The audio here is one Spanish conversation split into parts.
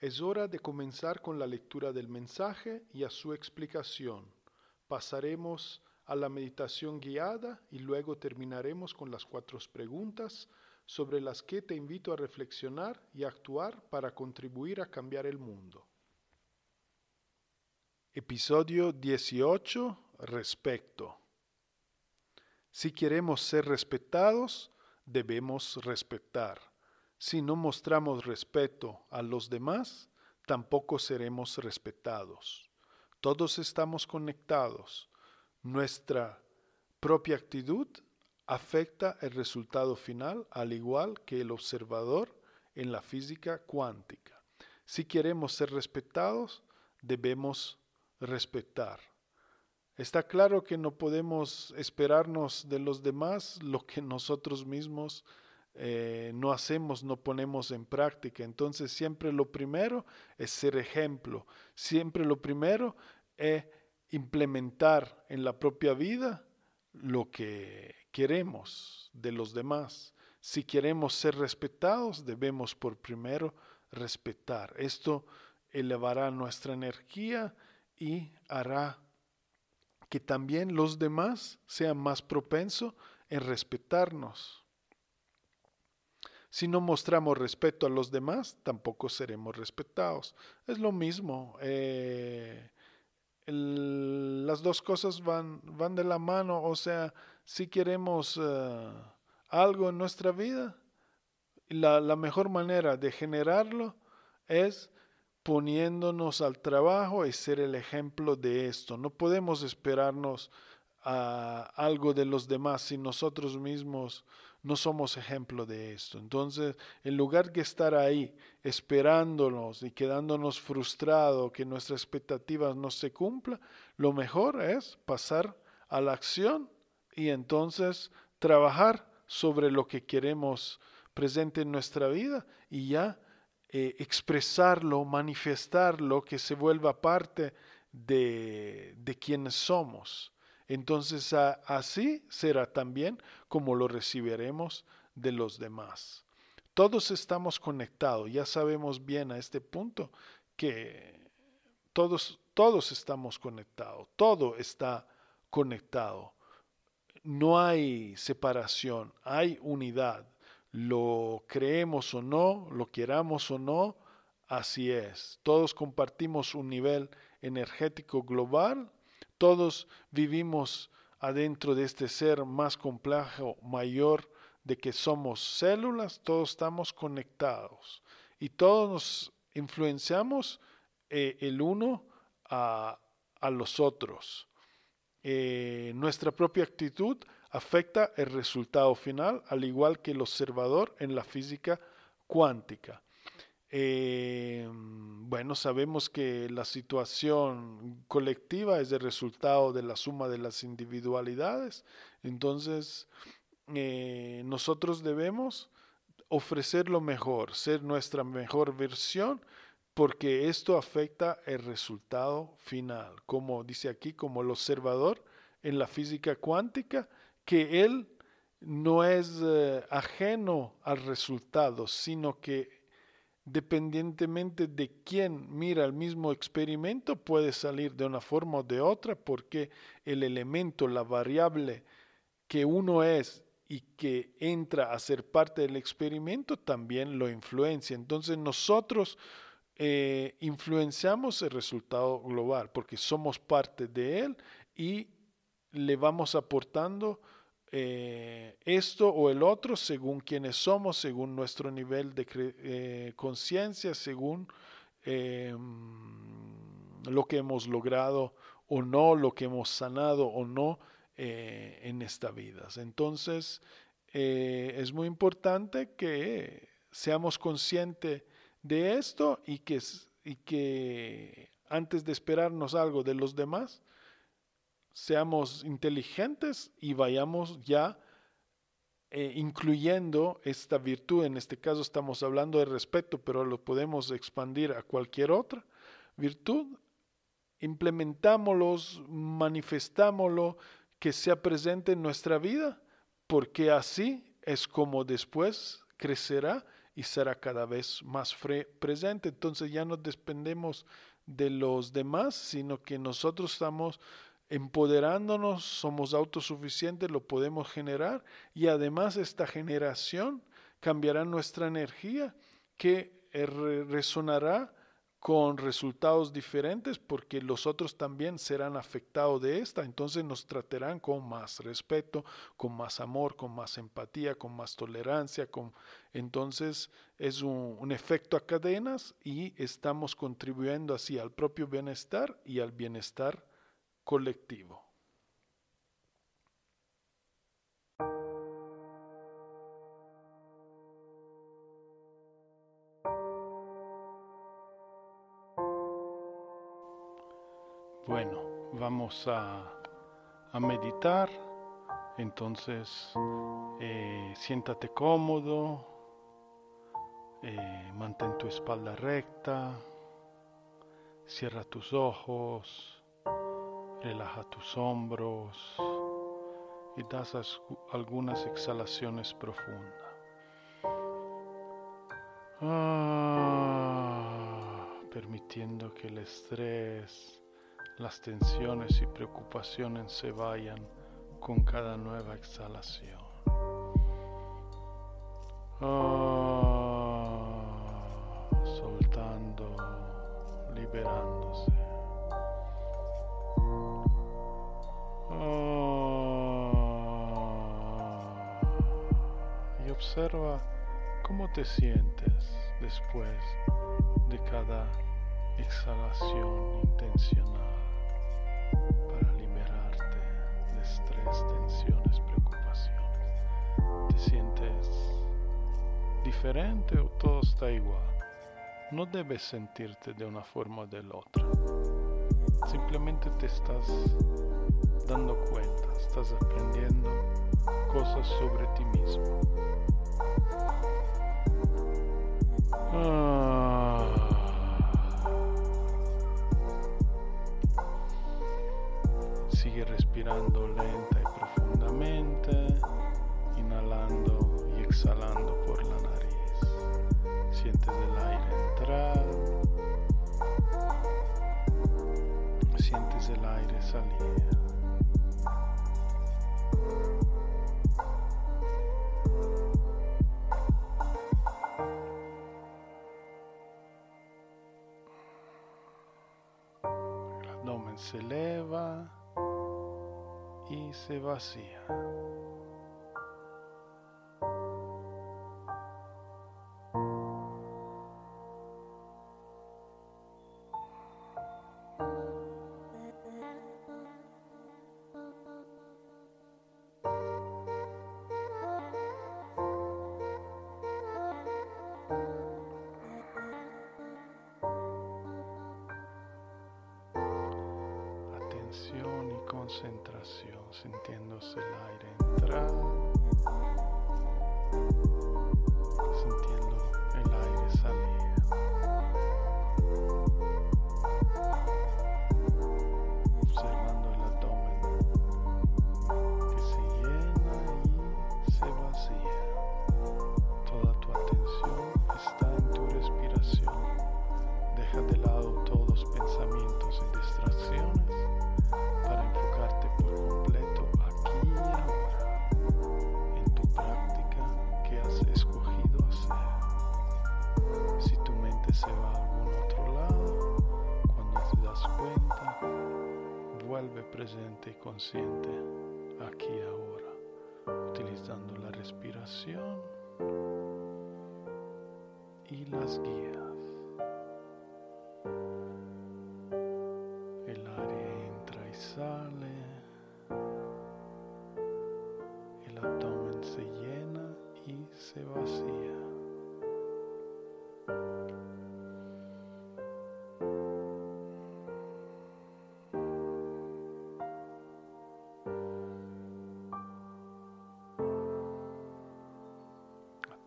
Es hora de comenzar con la lectura del mensaje y a su explicación. Pasaremos a la meditación guiada y luego terminaremos con las cuatro preguntas sobre las que te invito a reflexionar y actuar para contribuir a cambiar el mundo. Episodio 18. Respecto. Si queremos ser respetados, debemos respetar. Si no mostramos respeto a los demás, tampoco seremos respetados. Todos estamos conectados. Nuestra propia actitud afecta el resultado final, al igual que el observador en la física cuántica. Si queremos ser respetados, debemos respetar. Está claro que no podemos esperarnos de los demás lo que nosotros mismos eh, no hacemos, no ponemos en práctica. Entonces siempre lo primero es ser ejemplo. Siempre lo primero es implementar en la propia vida lo que queremos de los demás. Si queremos ser respetados, debemos por primero respetar. Esto elevará nuestra energía y hará que también los demás sean más propensos en respetarnos. Si no mostramos respeto a los demás, tampoco seremos respetados. Es lo mismo. eh, las dos cosas van, van de la mano. O sea, si queremos eh, algo en nuestra vida, la, la mejor manera de generarlo es poniéndonos al trabajo y ser el ejemplo de esto. No podemos esperarnos a algo de los demás si nosotros mismos no somos ejemplo de esto. Entonces, en lugar de estar ahí esperándonos y quedándonos frustrados que nuestras expectativas no se cumplan, lo mejor es pasar a la acción y entonces trabajar sobre lo que queremos presente en nuestra vida y ya eh, expresarlo, manifestarlo, que se vuelva parte de, de quienes somos. Entonces así será también como lo recibiremos de los demás. Todos estamos conectados, ya sabemos bien a este punto que todos, todos estamos conectados, todo está conectado. No hay separación, hay unidad. Lo creemos o no, lo queramos o no, así es. Todos compartimos un nivel energético global, todos vivimos adentro de este ser más complejo, mayor, de que somos células, todos estamos conectados y todos nos influenciamos eh, el uno a, a los otros. Eh, nuestra propia actitud afecta el resultado final, al igual que el observador en la física cuántica. Eh, bueno, sabemos que la situación colectiva es el resultado de la suma de las individualidades, entonces eh, nosotros debemos ofrecer lo mejor, ser nuestra mejor versión, porque esto afecta el resultado final, como dice aquí, como el observador en la física cuántica, que él no es eh, ajeno al resultado, sino que dependientemente de quién mira el mismo experimento, puede salir de una forma o de otra, porque el elemento, la variable que uno es y que entra a ser parte del experimento, también lo influencia. Entonces nosotros eh, influenciamos el resultado global, porque somos parte de él y le vamos aportando eh, esto o el otro según quienes somos, según nuestro nivel de eh, conciencia, según eh, lo que hemos logrado o no, lo que hemos sanado o no en esta vida. Entonces, es muy importante que seamos conscientes de esto y que, y que antes de esperarnos algo de los demás, seamos inteligentes y vayamos ya eh, incluyendo esta virtud. En este caso estamos hablando de respeto, pero lo podemos expandir a cualquier otra virtud. Implementámoslo, manifestámoslo, que sea presente en nuestra vida, porque así es como después crecerá y será cada vez más presente. Entonces ya no dependemos de los demás, sino que nosotros estamos empoderándonos, somos autosuficientes, lo podemos generar y además esta generación cambiará nuestra energía que eh, resonará con resultados diferentes porque los otros también serán afectados de esta, entonces nos tratarán con más respeto, con más amor, con más empatía, con más tolerancia, entonces es un, un efecto a cadenas y estamos contribuyendo así al propio bienestar y al bienestar colectivo. Bueno, vamos a, meditar. Entonces, eh, siéntate cómodo, eh, mantén tu espalda recta, cierra tus ojos. Relaja tus hombros y das algunas exhalaciones profundas. Ah, permitiendo que el estrés, las tensiones y preocupaciones se vayan con cada nueva exhalación. Ah, soltando, liberándose. Observa cómo te sientes después de cada exhalación intencional para liberarte de estrés, tensiones, preocupaciones. ¿Te sientes diferente o todo está igual? No debes sentirte de una forma o de la otra. Simplemente te estás dando cuenta, estás aprendiendo cosas sobre ti mismo. Ah. Sigue respirando lenta y profundamente, inhalando y exhalando por la nariz. Sientes el aire entrar, sientes el aire salir. Se eleva y se vacía.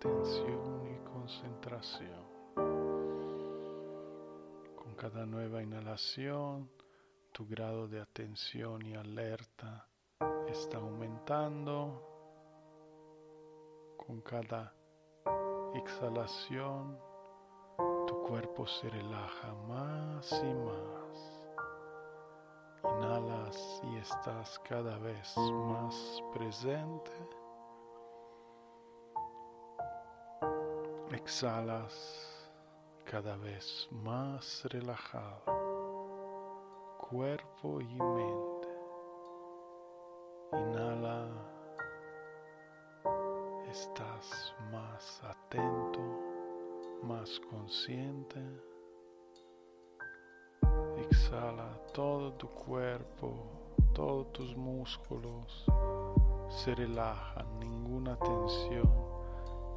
Atención y concentración. Con cada nueva inhalación, tu grado de atención y alerta está aumentando. Con cada exhalación, tu cuerpo se relaja más y más. Inhalas y estás cada vez más presente. Exhalas cada vez más relajado, cuerpo y mente. Inhala, estás más atento, más consciente. Exhala todo tu cuerpo, todos tus músculos se relajan, ninguna tensión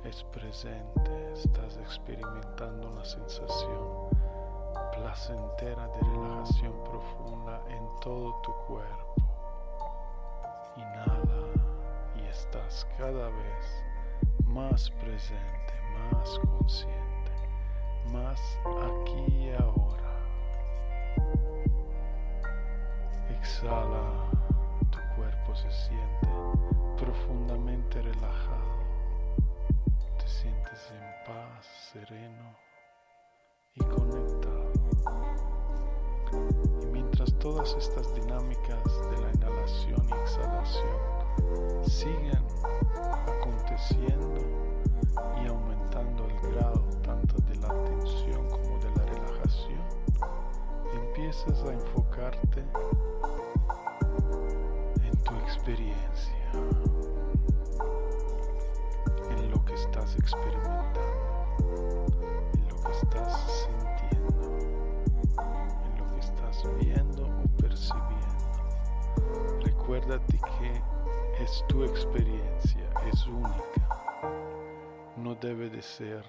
es presente, estás experimentando una sensación placentera de relajación profunda en todo tu cuerpo. Inhala y estás cada vez más presente, más consciente, más aquí y ahora. Exhala, tu cuerpo se siente profundamente relajado te sientes en paz, sereno y conectado. Y mientras todas estas dinámicas de la inhalación y exhalación siguen aconteciendo y aumentando el grado tanto de la tensión como de la relajación, empiezas a enfocarte en tu experiencia. Experimentando, en lo que estás sintiendo, en lo que estás viendo o percibiendo. Recuérdate que es tu experiencia, es única, no debe de ser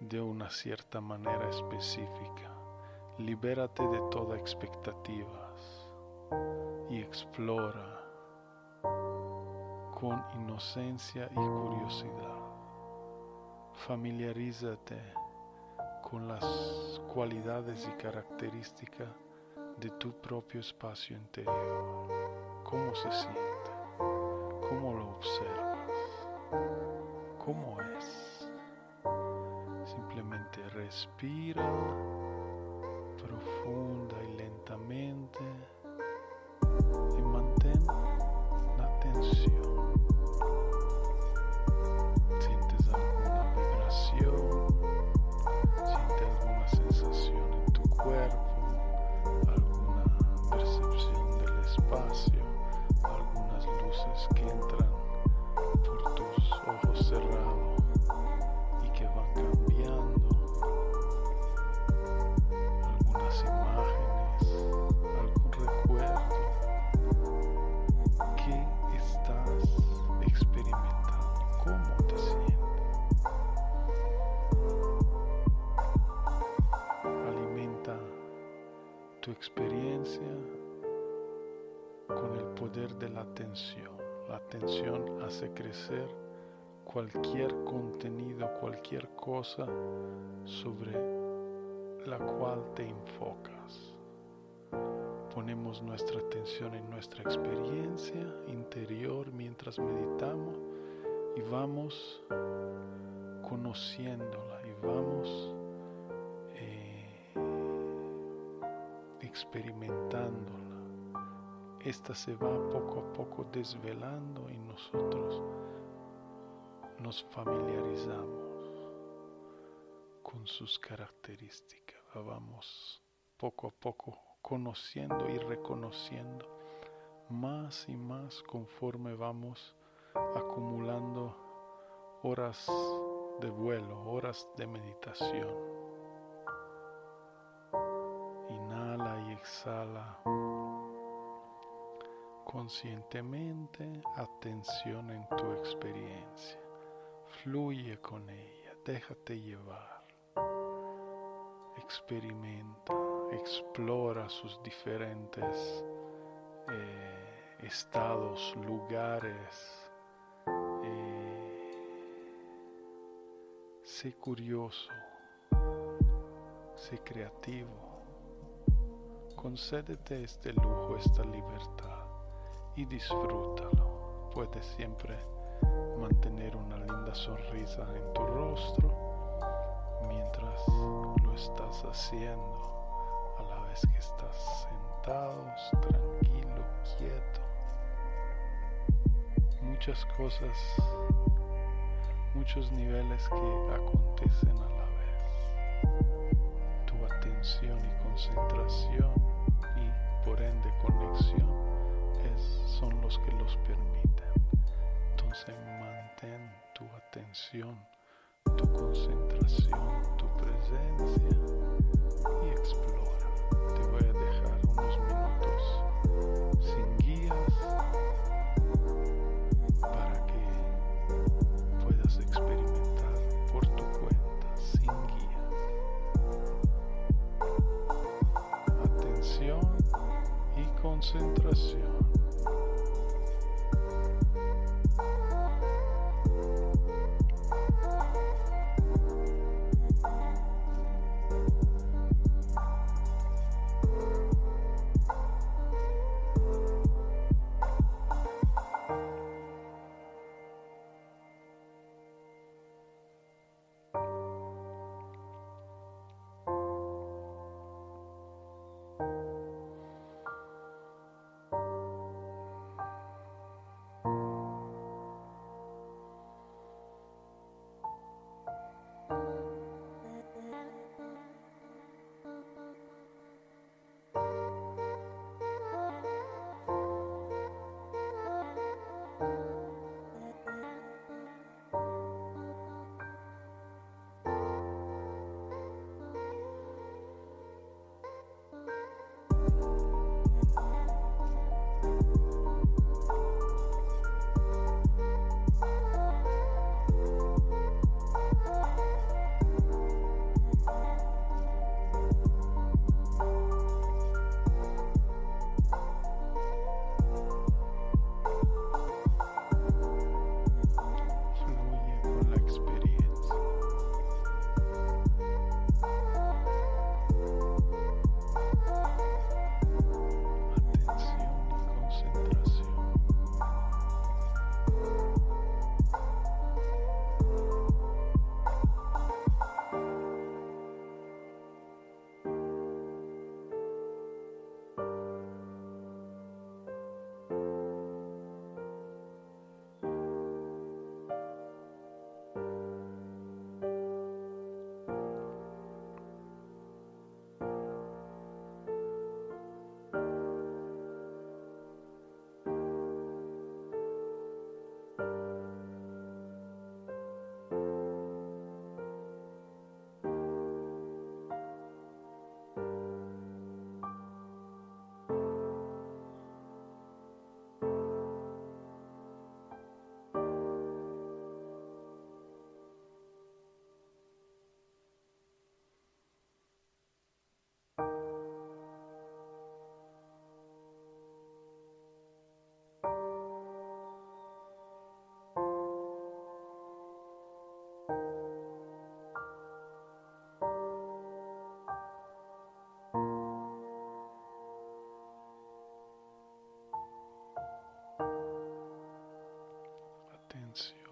de una cierta manera específica. Libérate de toda expectativas y explora con inocencia y curiosidad. Familiarízate con las cualidades y características de tu propio espacio interior. ¿Cómo se siente? ¿Cómo lo observas? ¿Cómo es? Simplemente respira cualquier contenido, cualquier cosa sobre la cual te enfocas. Ponemos nuestra atención en nuestra experiencia interior mientras meditamos y vamos conociéndola y vamos eh, experimentándola. Esta se va poco a poco desvelando y nosotros nos familiarizamos con sus características. Vamos poco a poco conociendo y reconociendo más y más conforme vamos acumulando horas de vuelo, horas de meditación. Inhala y exhala conscientemente atención en tu experiencia. Fluye con ella, déjate llevar. Experimenta, explora sus diferentes eh, estados, lugares. Eh, sé curioso, sé creativo. Concédete este lujo, esta libertad y disfrútalo. Puedes siempre mantener una linda sonrisa en tu rostro mientras lo estás haciendo a la vez que estás sentado, tranquilo, quieto. Muchas cosas, muchos niveles que acontecen a la vez. Tu atención y concentración y por ende conexión son los que los permiten. Entonces atención, tu concentración, tu presencia y explora. Te voy a dejar unos minutos sin guías para que puedas experimentar por tu cuenta, sin guía. Atención y concentración.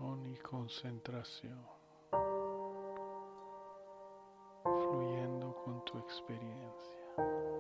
Y concentración, fluyendo con tu experiencia.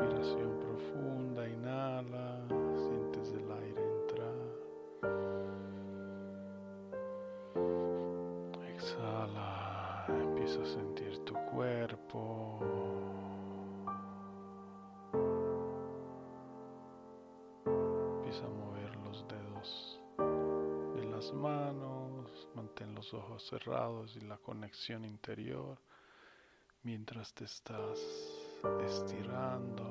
Respiración profunda, inhala, sientes el aire entrar. Exhala, empieza a sentir tu cuerpo. Empieza a mover los dedos de las manos, mantén los ojos cerrados y la conexión interior mientras te estás estirando,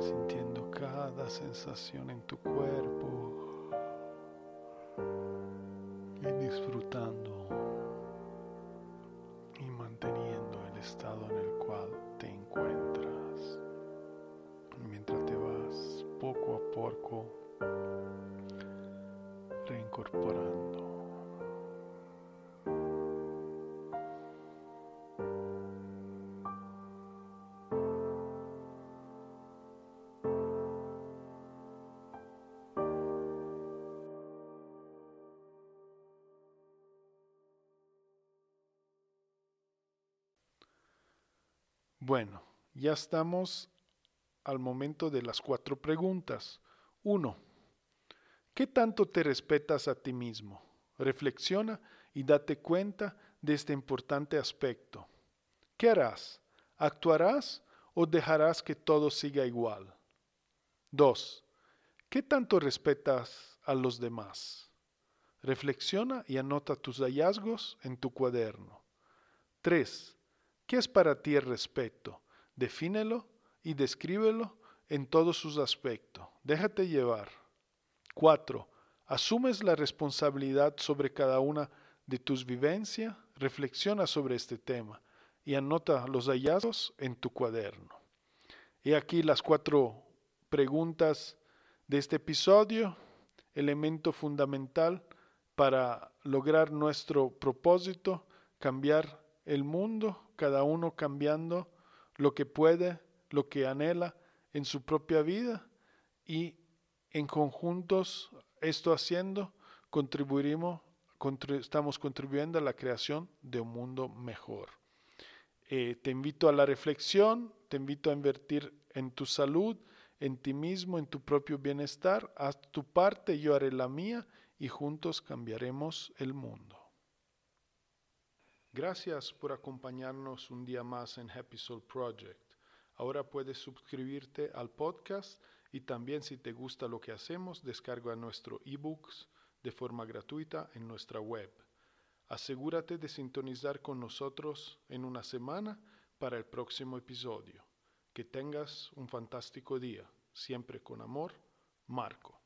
sintiendo cada sensación en tu cuerpo y disfrutando y manteniendo el estado en el cual te encuentras mientras te vas poco a poco reincorporando. Bueno, ya estamos al momento de las cuatro preguntas. Uno, ¿qué tanto te respetas a ti mismo? Reflexiona y date cuenta de este importante aspecto. ¿Qué harás? ¿Actuarás o dejarás que todo siga igual? 2. ¿Qué tanto respetas a los demás? Reflexiona y anota tus hallazgos en tu cuaderno. 3. ¿Qué es para ti el respeto? Defínelo y descríbelo en todos sus aspectos. Déjate llevar. 4. ¿Asumes la responsabilidad sobre cada una de tus vivencias? Reflexiona sobre este tema y anota los hallazgos en tu cuaderno. Y aquí las cuatro preguntas de este episodio, elemento fundamental para lograr nuestro propósito, cambiar el mundo, cada uno cambiando lo que puede, lo que anhela en su propia vida y en conjuntos esto haciendo contribuiremos, estamos contribuyendo a la creación de un mundo mejor. Eh, te invito a la reflexión, te invito a invertir en tu salud, en ti mismo, en tu propio bienestar. Haz tu parte, yo haré la mía y juntos cambiaremos el mundo. Gracias por acompañarnos un día más en Happy Soul Project. Ahora puedes suscribirte al podcast y también si te gusta lo que hacemos, descarga nuestro ebooks de forma gratuita en nuestra web. Asegúrate de sintonizar con nosotros en una semana para el próximo episodio. Que tengas un fantástico día. Siempre con amor, Marco.